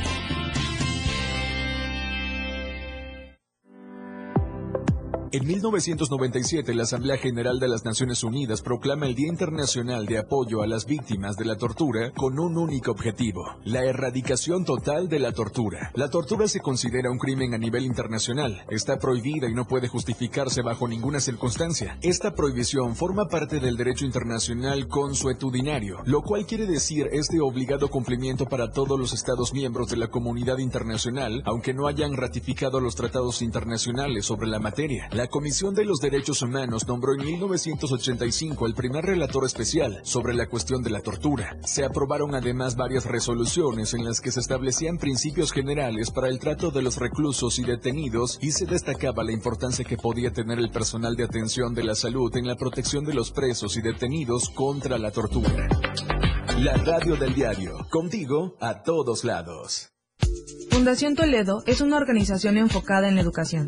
En 1997, la Asamblea General de las Naciones Unidas proclama el Día Internacional de Apoyo a las Víctimas de la Tortura con un único objetivo, la erradicación total de la tortura. La tortura se considera un crimen a nivel internacional, está prohibida y no puede justificarse bajo ninguna circunstancia. Esta prohibición forma parte del derecho internacional consuetudinario, lo cual quiere decir es de obligado cumplimiento para todos los Estados miembros de la comunidad internacional, aunque no hayan ratificado los tratados internacionales sobre la materia. Comisión de los Derechos Humanos nombró en 1985 el primer relator especial sobre la cuestión de la tortura. Se aprobaron además varias resoluciones en las que se establecían principios generales para el trato de los reclusos y detenidos y se destacaba la importancia que podía tener el personal de atención de la salud en la protección de los presos y detenidos contra la tortura. La radio del diario, contigo a todos lados. Fundación Toledo es una organización enfocada en la educación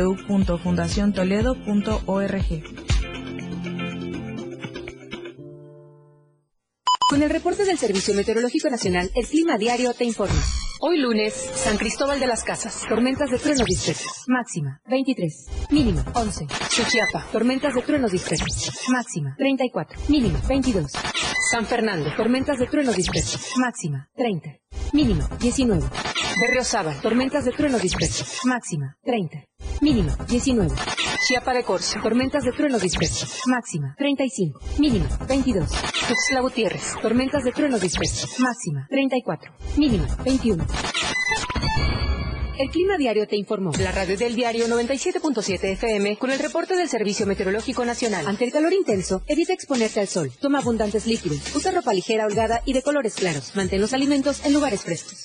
www.fundaciontoledo.org. Con el reporte del Servicio Meteorológico Nacional, el Clima Diario te informa. Hoy lunes, San Cristóbal de las Casas, tormentas de truenos dispersos, máxima 23, mínima 11. Suchiapa, tormentas de truenos dispersos, máxima 34, mínima 22. San Fernando, tormentas de truenos dispersos, máxima 30, mínima 19. Berriozábal, tormentas de truenos dispersos, máxima 30. Mínima, 19. Chiapa de Corzo, tormentas de truenos dispersos. Máxima, 35. Mínima, 22. Tuxtla Gutiérrez, tormentas de truenos dispersos. Máxima, 34. Mínima, 21. El Clima Diario te informó. La radio del diario 97.7 FM con el reporte del Servicio Meteorológico Nacional. Ante el calor intenso, evita exponerte al sol. Toma abundantes líquidos. Usa ropa ligera, holgada y de colores claros. Mantén los alimentos en lugares frescos.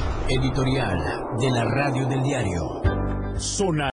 Editorial de la Radio del Diario. Zona